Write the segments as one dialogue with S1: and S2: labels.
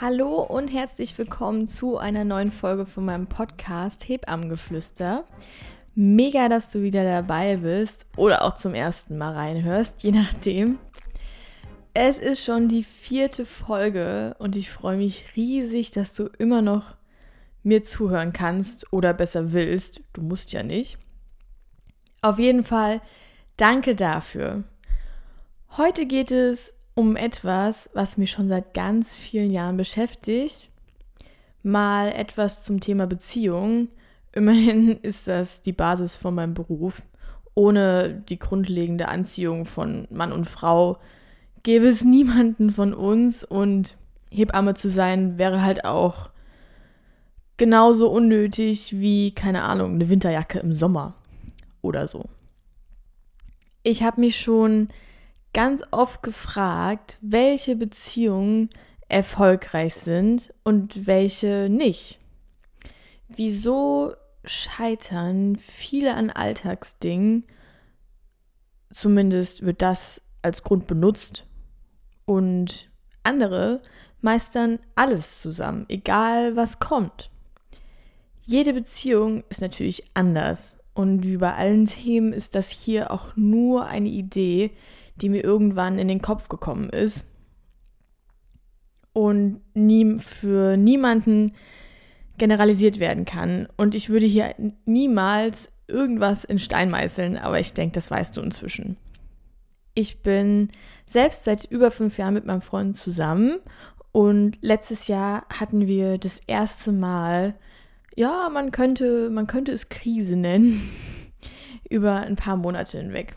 S1: Hallo und herzlich willkommen zu einer neuen Folge von meinem Podcast Hebammengeflüster. Mega, dass du wieder dabei bist oder auch zum ersten Mal reinhörst, je nachdem. Es ist schon die vierte Folge und ich freue mich riesig, dass du immer noch mir zuhören kannst oder besser willst. Du musst ja nicht. Auf jeden Fall danke dafür. Heute geht es um etwas, was mich schon seit ganz vielen Jahren beschäftigt. Mal etwas zum Thema Beziehung. Immerhin ist das die Basis von meinem Beruf. Ohne die grundlegende Anziehung von Mann und Frau gäbe es niemanden von uns und Hebamme zu sein wäre halt auch genauso unnötig wie, keine Ahnung, eine Winterjacke im Sommer oder so. Ich habe mich schon ganz oft gefragt, welche Beziehungen erfolgreich sind und welche nicht. Wieso scheitern viele an Alltagsdingen? Zumindest wird das als Grund benutzt. Und andere meistern alles zusammen, egal was kommt. Jede Beziehung ist natürlich anders. Und wie bei allen Themen ist das hier auch nur eine Idee, die mir irgendwann in den Kopf gekommen ist. Und nie, für niemanden generalisiert werden kann. Und ich würde hier niemals irgendwas in Stein meißeln, aber ich denke, das weißt du inzwischen. Ich bin selbst seit über fünf Jahren mit meinem Freund zusammen und letztes Jahr hatten wir das erste Mal, ja, man könnte, man könnte es Krise nennen, über ein paar Monate hinweg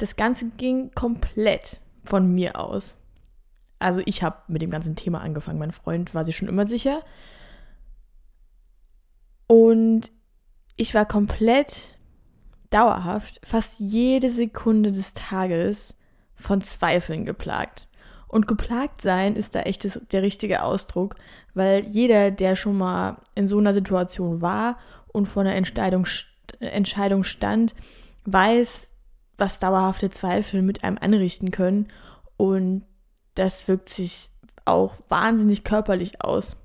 S1: das Ganze ging komplett von mir aus. Also ich habe mit dem ganzen Thema angefangen. Mein Freund war sich schon immer sicher. Und ich war komplett dauerhaft, fast jede Sekunde des Tages von Zweifeln geplagt. Und geplagt sein ist da echt das, der richtige Ausdruck, weil jeder, der schon mal in so einer Situation war und vor einer Entscheidung, Entscheidung stand, weiß, was dauerhafte Zweifel mit einem anrichten können. Und das wirkt sich auch wahnsinnig körperlich aus.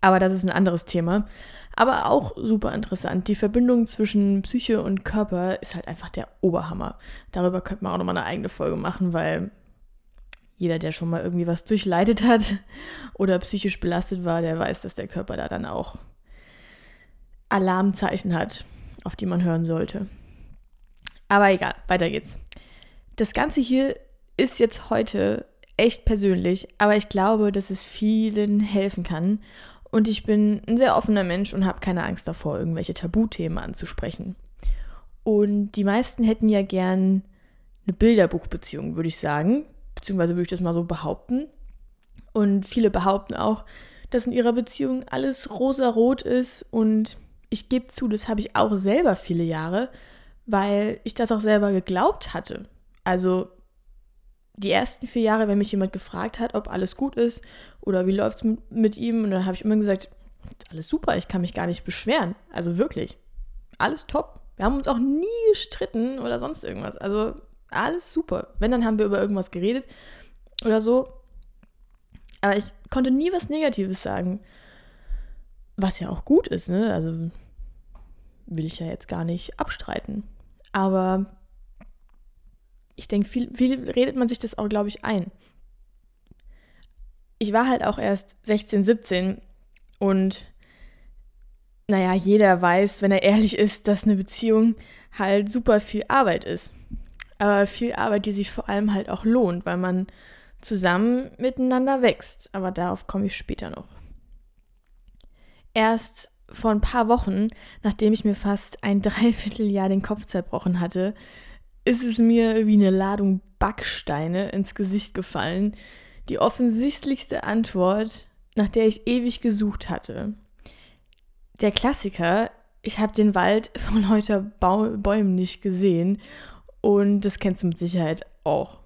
S1: Aber das ist ein anderes Thema. Aber auch super interessant. Die Verbindung zwischen Psyche und Körper ist halt einfach der Oberhammer. Darüber könnte man auch nochmal eine eigene Folge machen, weil jeder, der schon mal irgendwie was durchleidet hat oder psychisch belastet war, der weiß, dass der Körper da dann auch Alarmzeichen hat, auf die man hören sollte. Aber egal, weiter geht's. Das Ganze hier ist jetzt heute echt persönlich, aber ich glaube, dass es vielen helfen kann. Und ich bin ein sehr offener Mensch und habe keine Angst davor, irgendwelche Tabuthemen anzusprechen. Und die meisten hätten ja gern eine Bilderbuchbeziehung, würde ich sagen. Beziehungsweise würde ich das mal so behaupten. Und viele behaupten auch, dass in ihrer Beziehung alles rosa-rot ist. Und ich gebe zu, das habe ich auch selber viele Jahre weil ich das auch selber geglaubt hatte. Also die ersten vier Jahre, wenn mich jemand gefragt hat, ob alles gut ist oder wie läuft es mit, ihm, und dann habe ich immer gesagt, alles super, ich kann mich gar nicht beschweren. Also wirklich, alles top. Wir haben uns auch nie gestritten oder sonst irgendwas. Also alles super. Wenn, dann haben wir über irgendwas geredet oder so. Aber ich konnte nie was Negatives sagen. Was ja auch gut ist, ne? Also will ich ja jetzt gar nicht abstreiten. Aber ich denke, viel, viel redet man sich das auch, glaube ich, ein. Ich war halt auch erst 16, 17 und naja, jeder weiß, wenn er ehrlich ist, dass eine Beziehung halt super viel Arbeit ist. Aber viel Arbeit, die sich vor allem halt auch lohnt, weil man zusammen miteinander wächst. Aber darauf komme ich später noch. Erst vor ein paar Wochen, nachdem ich mir fast ein Dreivierteljahr den Kopf zerbrochen hatte, ist es mir wie eine Ladung Backsteine ins Gesicht gefallen. Die offensichtlichste Antwort, nach der ich ewig gesucht hatte. Der Klassiker, ich habe den Wald von lauter Bäumen nicht gesehen und das kennst du mit Sicherheit auch.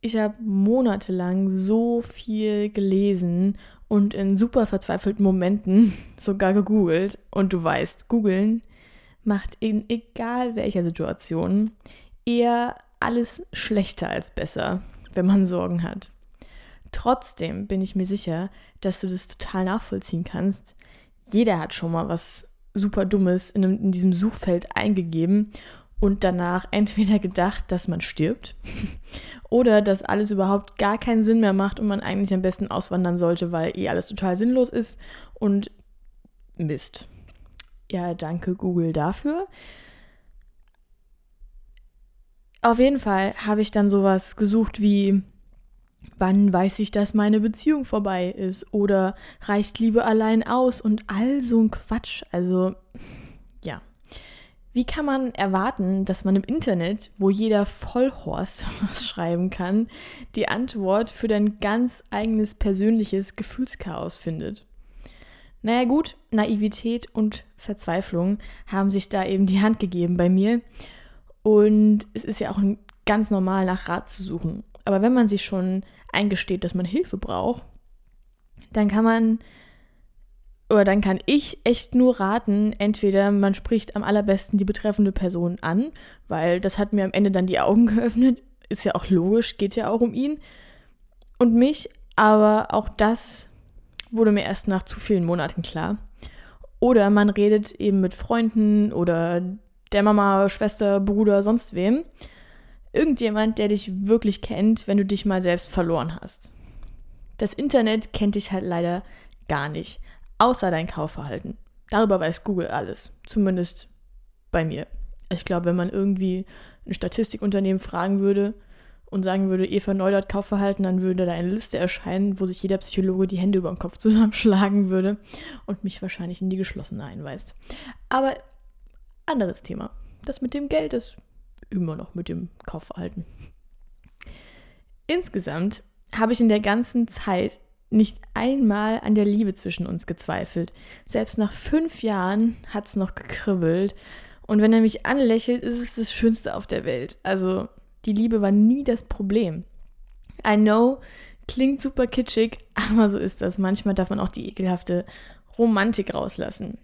S1: Ich habe monatelang so viel gelesen und in super verzweifelten Momenten sogar gegoogelt. Und du weißt, googeln macht in egal welcher Situation eher alles schlechter als besser, wenn man Sorgen hat. Trotzdem bin ich mir sicher, dass du das total nachvollziehen kannst. Jeder hat schon mal was super Dummes in, in diesem Suchfeld eingegeben und danach entweder gedacht, dass man stirbt oder dass alles überhaupt gar keinen Sinn mehr macht und man eigentlich am besten auswandern sollte, weil eh alles total sinnlos ist und Mist. Ja, danke Google dafür. Auf jeden Fall habe ich dann sowas gesucht wie wann weiß ich, dass meine Beziehung vorbei ist oder reicht Liebe allein aus und all so ein Quatsch. Also ja. Wie kann man erwarten, dass man im Internet, wo jeder Vollhorst was schreiben kann, die Antwort für dein ganz eigenes persönliches Gefühlschaos findet? Naja gut, Naivität und Verzweiflung haben sich da eben die Hand gegeben bei mir. Und es ist ja auch ganz normal, nach Rat zu suchen. Aber wenn man sich schon eingesteht, dass man Hilfe braucht, dann kann man oder dann kann ich echt nur raten, entweder man spricht am allerbesten die betreffende Person an, weil das hat mir am Ende dann die Augen geöffnet, ist ja auch logisch, geht ja auch um ihn und mich, aber auch das wurde mir erst nach zu vielen Monaten klar. Oder man redet eben mit Freunden oder der Mama, Schwester, Bruder, sonst wem. Irgendjemand, der dich wirklich kennt, wenn du dich mal selbst verloren hast. Das Internet kennt dich halt leider gar nicht außer dein Kaufverhalten. Darüber weiß Google alles, zumindest bei mir. Ich glaube, wenn man irgendwie ein Statistikunternehmen fragen würde und sagen würde, Eva Neudert Kaufverhalten, dann würde da eine Liste erscheinen, wo sich jeder Psychologe die Hände über den Kopf zusammenschlagen würde und mich wahrscheinlich in die geschlossene einweist. Aber anderes Thema. Das mit dem Geld ist immer noch mit dem Kaufverhalten. Insgesamt habe ich in der ganzen Zeit nicht einmal an der Liebe zwischen uns gezweifelt. Selbst nach fünf Jahren hat es noch gekribbelt. Und wenn er mich anlächelt, ist es das Schönste auf der Welt. Also die Liebe war nie das Problem. I know, klingt super kitschig, aber so ist das. Manchmal darf man auch die ekelhafte Romantik rauslassen.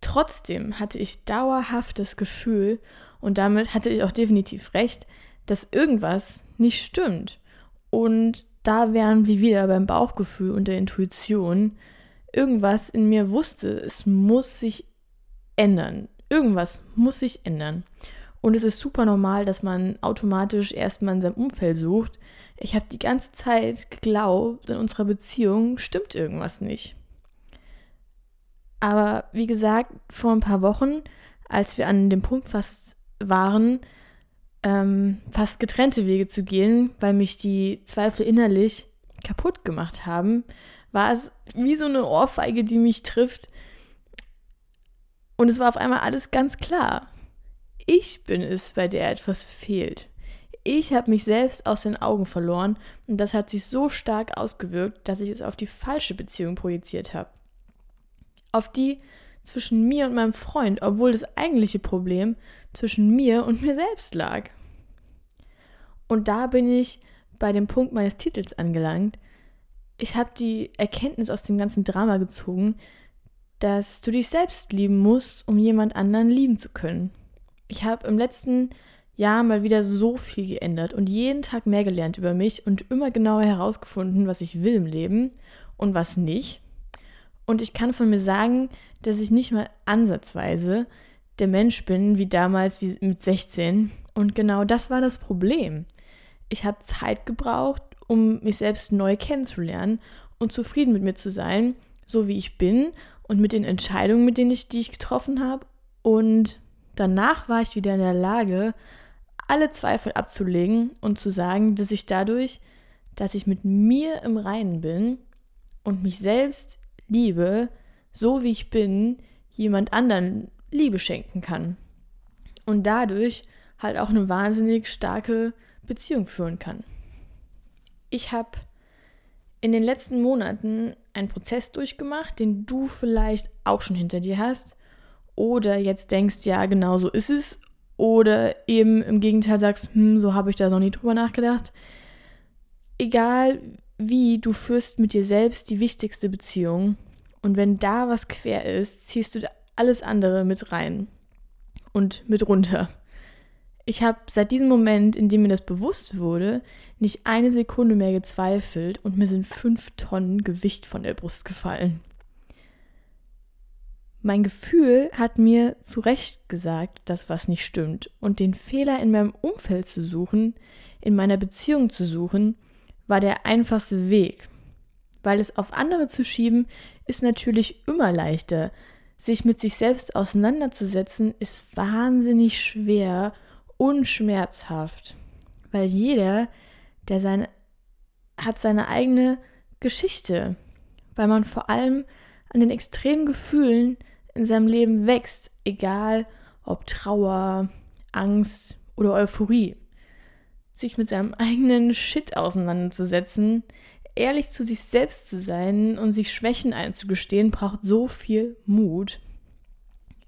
S1: Trotzdem hatte ich dauerhaft das Gefühl, und damit hatte ich auch definitiv recht, dass irgendwas nicht stimmt. Und da wären wir wieder beim Bauchgefühl und der Intuition. Irgendwas in mir wusste, es muss sich ändern. Irgendwas muss sich ändern. Und es ist super normal, dass man automatisch erstmal in seinem Umfeld sucht. Ich habe die ganze Zeit geglaubt, in unserer Beziehung stimmt irgendwas nicht. Aber wie gesagt, vor ein paar Wochen, als wir an dem Punkt fast waren, ähm, fast getrennte Wege zu gehen, weil mich die Zweifel innerlich kaputt gemacht haben, war es wie so eine Ohrfeige, die mich trifft. Und es war auf einmal alles ganz klar. Ich bin es, bei der etwas fehlt. Ich habe mich selbst aus den Augen verloren und das hat sich so stark ausgewirkt, dass ich es auf die falsche Beziehung projiziert habe. Auf die zwischen mir und meinem Freund, obwohl das eigentliche Problem zwischen mir und mir selbst lag. Und da bin ich bei dem Punkt meines Titels angelangt. Ich habe die Erkenntnis aus dem ganzen Drama gezogen, dass du dich selbst lieben musst, um jemand anderen lieben zu können. Ich habe im letzten Jahr mal wieder so viel geändert und jeden Tag mehr gelernt über mich und immer genauer herausgefunden, was ich will im Leben und was nicht. Und ich kann von mir sagen, dass ich nicht mal ansatzweise der Mensch bin wie damals wie mit 16. Und genau das war das Problem ich habe Zeit gebraucht, um mich selbst neu kennenzulernen und zufrieden mit mir zu sein, so wie ich bin und mit den Entscheidungen, mit denen ich, die ich getroffen habe. Und danach war ich wieder in der Lage, alle Zweifel abzulegen und zu sagen, dass ich dadurch, dass ich mit mir im Reinen bin und mich selbst liebe, so wie ich bin, jemand anderen Liebe schenken kann. Und dadurch halt auch eine wahnsinnig starke Beziehung führen kann. Ich habe in den letzten Monaten einen Prozess durchgemacht, den du vielleicht auch schon hinter dir hast oder jetzt denkst, ja, genau so ist es oder eben im Gegenteil sagst, hm, so habe ich da noch nie drüber nachgedacht. Egal wie, du führst mit dir selbst die wichtigste Beziehung und wenn da was quer ist, ziehst du alles andere mit rein und mit runter. Ich habe seit diesem Moment, in dem mir das bewusst wurde, nicht eine Sekunde mehr gezweifelt und mir sind fünf Tonnen Gewicht von der Brust gefallen. Mein Gefühl hat mir zu Recht gesagt, dass was nicht stimmt und den Fehler in meinem Umfeld zu suchen, in meiner Beziehung zu suchen, war der einfachste Weg. Weil es auf andere zu schieben, ist natürlich immer leichter. Sich mit sich selbst auseinanderzusetzen, ist wahnsinnig schwer und schmerzhaft. Weil jeder, der seine, hat seine eigene Geschichte. Weil man vor allem an den extremen Gefühlen in seinem Leben wächst, egal ob Trauer, Angst oder Euphorie. Sich mit seinem eigenen Shit auseinanderzusetzen, ehrlich zu sich selbst zu sein und sich Schwächen einzugestehen, braucht so viel Mut.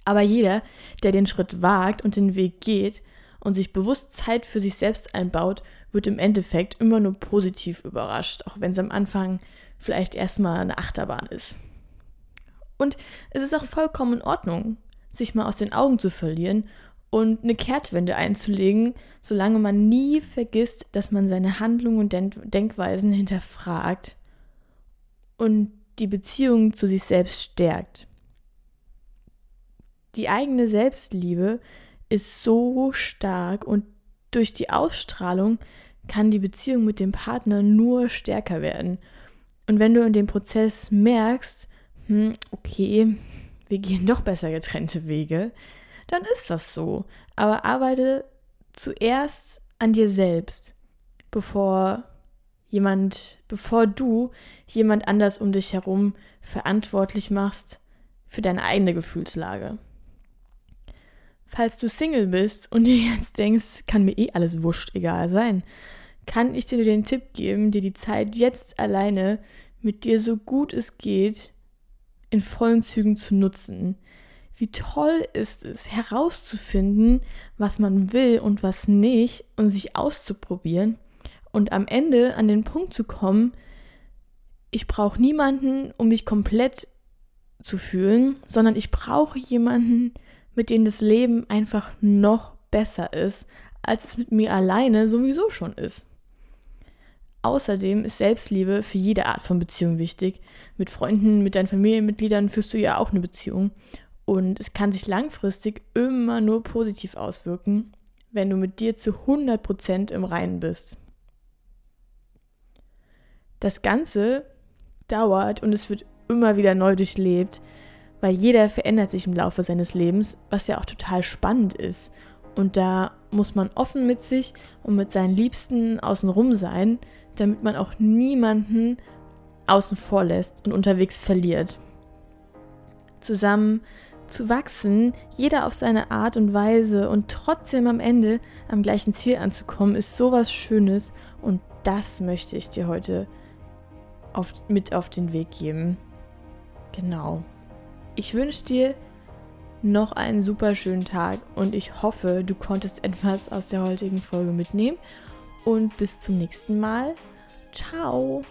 S1: Aber jeder, der den Schritt wagt und den Weg geht und sich bewusst Zeit für sich selbst einbaut, wird im Endeffekt immer nur positiv überrascht, auch wenn es am Anfang vielleicht erstmal eine Achterbahn ist. Und es ist auch vollkommen in Ordnung, sich mal aus den Augen zu verlieren und eine Kehrtwende einzulegen, solange man nie vergisst, dass man seine Handlungen und Denkweisen hinterfragt und die Beziehung zu sich selbst stärkt. Die eigene Selbstliebe ist so stark und durch die Ausstrahlung kann die Beziehung mit dem Partner nur stärker werden. Und wenn du in dem Prozess merkst, hm, okay, wir gehen doch besser getrennte Wege, dann ist das so. Aber arbeite zuerst an dir selbst, bevor jemand, bevor du jemand anders um dich herum verantwortlich machst für deine eigene Gefühlslage. Falls du Single bist und dir jetzt denkst, kann mir eh alles wurscht egal sein, kann ich dir den Tipp geben, dir die Zeit jetzt alleine mit dir so gut es geht in vollen Zügen zu nutzen. Wie toll ist es, herauszufinden, was man will und was nicht und sich auszuprobieren und am Ende an den Punkt zu kommen, ich brauche niemanden, um mich komplett zu fühlen, sondern ich brauche jemanden, mit dem das Leben einfach noch besser ist, als es mit mir alleine sowieso schon ist. Außerdem ist Selbstliebe für jede Art von Beziehung wichtig. Mit Freunden, mit deinen Familienmitgliedern führst du ja auch eine Beziehung. Und es kann sich langfristig immer nur positiv auswirken, wenn du mit dir zu 100% im Reinen bist. Das Ganze dauert und es wird immer wieder neu durchlebt, weil jeder verändert sich im Laufe seines Lebens, was ja auch total spannend ist. Und da muss man offen mit sich und mit seinen Liebsten außenrum sein, damit man auch niemanden außen vor lässt und unterwegs verliert. Zusammen zu wachsen, jeder auf seine Art und Weise und trotzdem am Ende am gleichen Ziel anzukommen, ist sowas Schönes und das möchte ich dir heute auf, mit auf den Weg geben. Genau. Ich wünsche dir noch einen super schönen Tag und ich hoffe, du konntest etwas aus der heutigen Folge mitnehmen und bis zum nächsten Mal. Ciao!